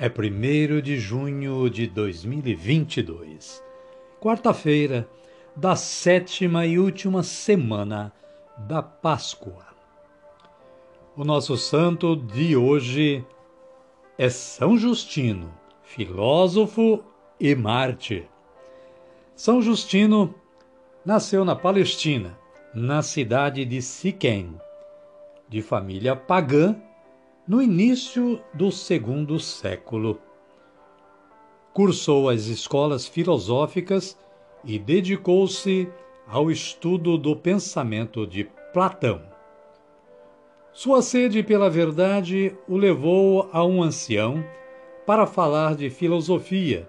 é 1 de junho de 2022, quarta-feira da sétima e última semana da Páscoa. O nosso santo de hoje é São Justino, filósofo e mártir. São Justino nasceu na Palestina, na cidade de Siquém, de família pagã no início do segundo século. Cursou as escolas filosóficas e dedicou-se ao estudo do pensamento de Platão. Sua sede pela verdade o levou a um ancião para falar de filosofia,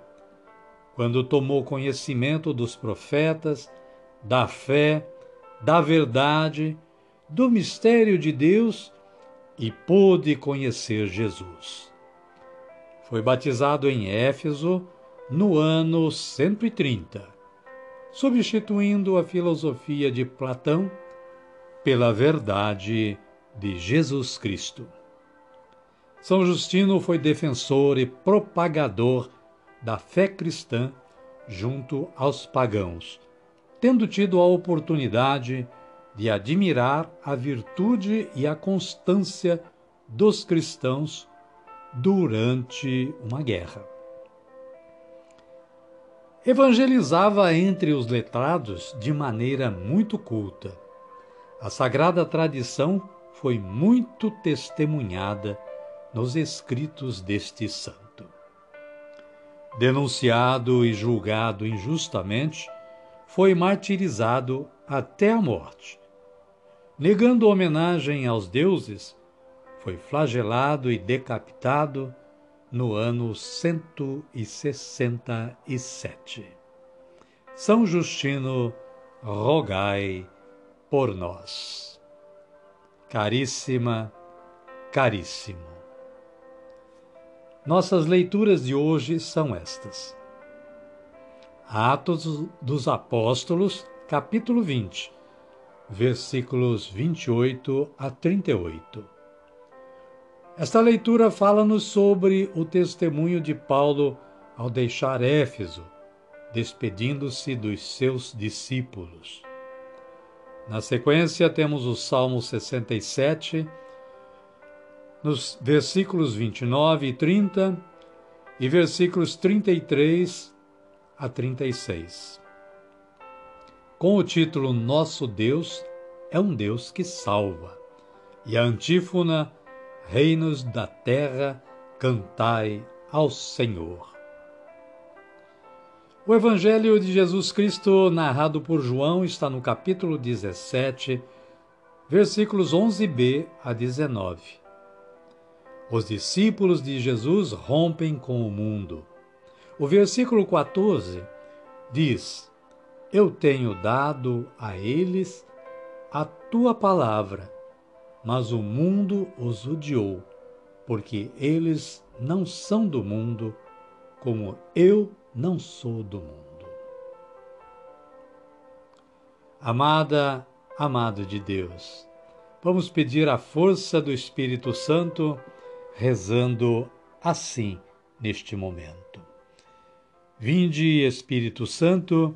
quando tomou conhecimento dos profetas, da fé, da verdade, do mistério de Deus e pôde conhecer Jesus. Foi batizado em Éfeso no ano 130, substituindo a filosofia de Platão pela verdade de Jesus Cristo. São Justino foi defensor e propagador da fé cristã junto aos pagãos, tendo tido a oportunidade de de admirar a virtude e a constância dos cristãos durante uma guerra. Evangelizava entre os letrados de maneira muito culta. A sagrada tradição foi muito testemunhada nos escritos deste santo. Denunciado e julgado injustamente, foi martirizado até a morte negando homenagem aos deuses, foi flagelado e decapitado no ano 167. São Justino, rogai por nós. Caríssima, caríssimo. Nossas leituras de hoje são estas. Atos dos Apóstolos, capítulo 20 versículos 28 a 38. Esta leitura fala-nos sobre o testemunho de Paulo ao deixar Éfeso, despedindo-se dos seus discípulos. Na sequência, temos o Salmo 67, nos versículos 29 e 30 e versículos 33 a 36 com o título Nosso Deus é um Deus que salva. E a antífona Reinos da terra, cantai ao Senhor. O Evangelho de Jesus Cristo, narrado por João, está no capítulo 17, versículos 11b a 19. Os discípulos de Jesus rompem com o mundo. O versículo 14 diz: eu tenho dado a eles a tua palavra, mas o mundo os odiou, porque eles não são do mundo, como eu não sou do mundo. Amada, amado de Deus, vamos pedir a força do Espírito Santo rezando assim neste momento. Vinde, Espírito Santo,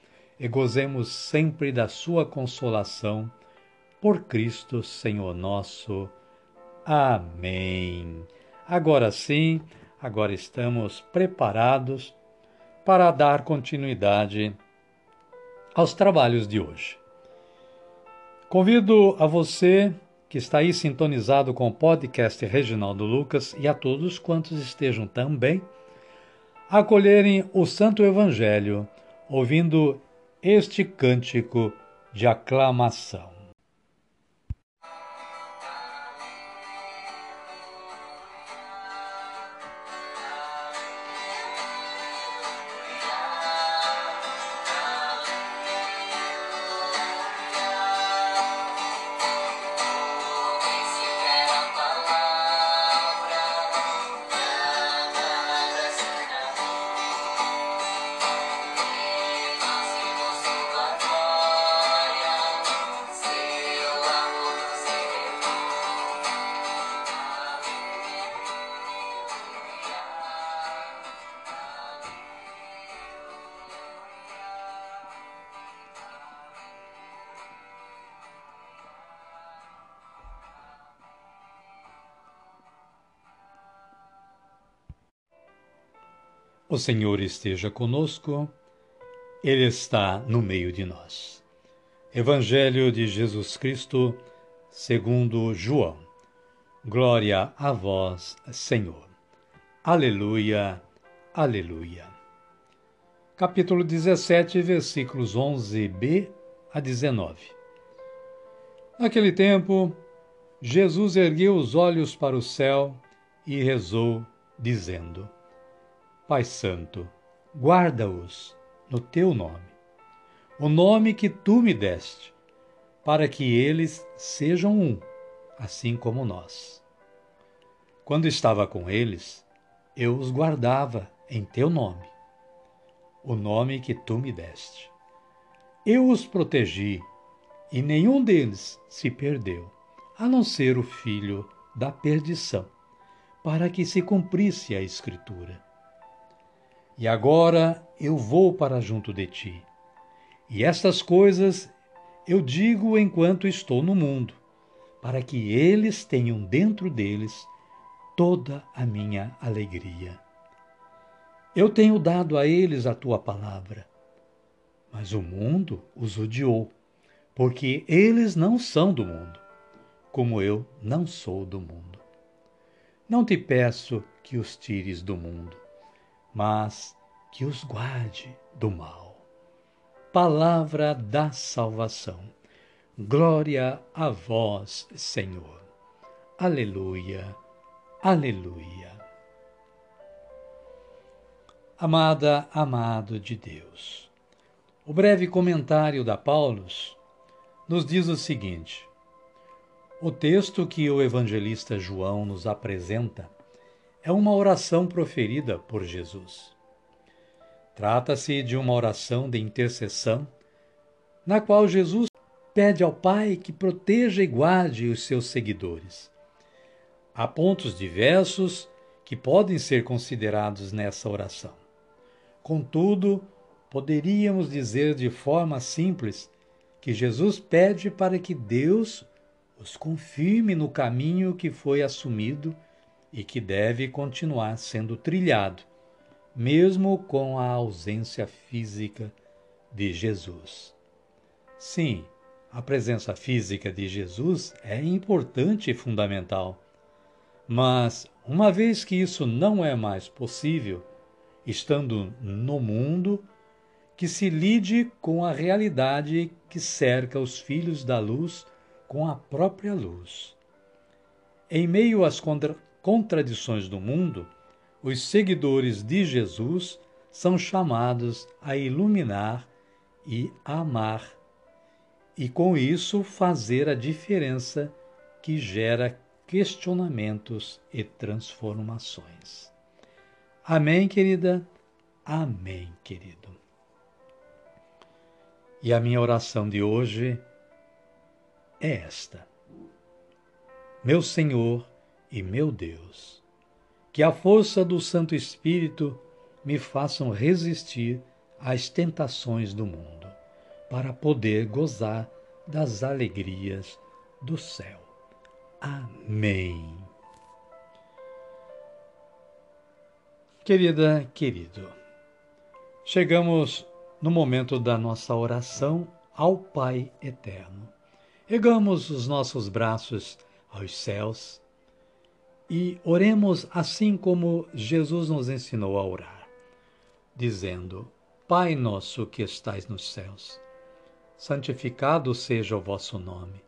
e gozemos sempre da sua consolação. Por Cristo, Senhor nosso. Amém. Agora sim, agora estamos preparados para dar continuidade aos trabalhos de hoje. Convido a você que está aí sintonizado com o podcast Reginaldo Lucas e a todos quantos estejam também a acolherem o Santo Evangelho, ouvindo este cântico de aclamação. O Senhor esteja conosco, Ele está no meio de nós. Evangelho de Jesus Cristo, segundo João. Glória a vós, Senhor. Aleluia, aleluia. Capítulo 17, versículos 11b a 19. Naquele tempo, Jesus ergueu os olhos para o céu e rezou, dizendo: Pai Santo, guarda-os no teu nome, o nome que tu me deste, para que eles sejam um, assim como nós. Quando estava com eles, eu os guardava em teu nome, o nome que tu me deste. Eu os protegi e nenhum deles se perdeu, a não ser o filho da perdição, para que se cumprisse a Escritura. E agora eu vou para junto de ti. E estas coisas eu digo enquanto estou no mundo, para que eles tenham dentro deles toda a minha alegria. Eu tenho dado a eles a tua palavra, mas o mundo os odiou, porque eles não são do mundo, como eu não sou do mundo. Não te peço que os tires do mundo, mas que os guarde do mal. Palavra da salvação. Glória a vós, Senhor. Aleluia, aleluia. Amada, amado de Deus. O breve comentário da Paulus nos diz o seguinte: o texto que o evangelista João nos apresenta é uma oração proferida por Jesus. Trata-se de uma oração de intercessão, na qual Jesus pede ao Pai que proteja e guarde os seus seguidores. Há pontos diversos que podem ser considerados nessa oração. Contudo, poderíamos dizer de forma simples que Jesus pede para que Deus os confirme no caminho que foi assumido e que deve continuar sendo trilhado, mesmo com a ausência física de Jesus. Sim, a presença física de Jesus é importante e fundamental, mas uma vez que isso não é mais possível, estando no mundo, que se lide com a realidade que cerca os filhos da luz com a própria luz. Em meio às contra contradições do mundo, os seguidores de Jesus são chamados a iluminar e amar, e com isso fazer a diferença que gera questionamentos e transformações. Amém, querida? Amém, querido. E a minha oração de hoje é esta: Meu Senhor e meu Deus, que a força do Santo Espírito me façam resistir às tentações do mundo, para poder gozar das alegrias do céu. Amém. Querida, querido, chegamos no momento da nossa oração ao Pai eterno. Ergamos os nossos braços aos céus e oremos assim como Jesus nos ensinou a orar, dizendo: Pai nosso que estais nos céus, santificado seja o vosso nome.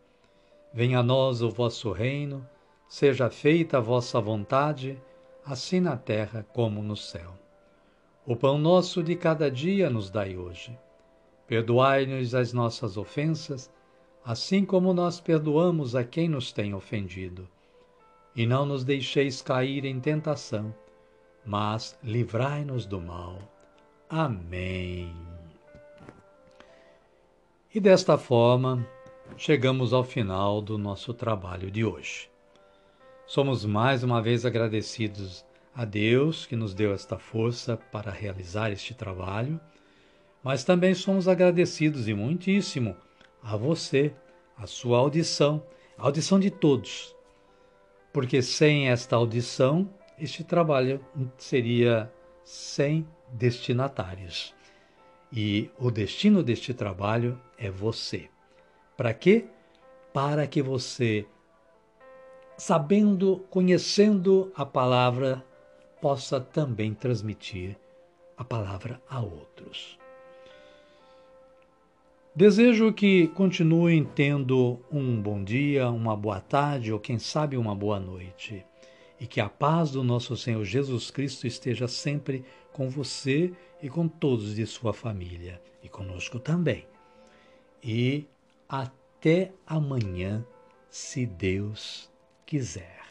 Venha a nós o vosso reino, seja feita a vossa vontade, assim na terra como no céu. O pão nosso de cada dia nos dai hoje. Perdoai-nos as nossas ofensas, assim como nós perdoamos a quem nos tem ofendido. E não nos deixeis cair em tentação, mas livrai-nos do mal. Amém. E desta forma, chegamos ao final do nosso trabalho de hoje. Somos mais uma vez agradecidos a Deus que nos deu esta força para realizar este trabalho, mas também somos agradecidos e muitíssimo a você, a sua audição, a audição de todos, porque sem esta audição, este trabalho seria sem destinatários. E o destino deste trabalho é você. Para quê? Para que você, sabendo, conhecendo a palavra, possa também transmitir a palavra a outros. Desejo que continuem tendo um bom dia, uma boa tarde ou, quem sabe, uma boa noite. E que a paz do nosso Senhor Jesus Cristo esteja sempre com você e com todos de sua família, e conosco também. E até amanhã, se Deus quiser.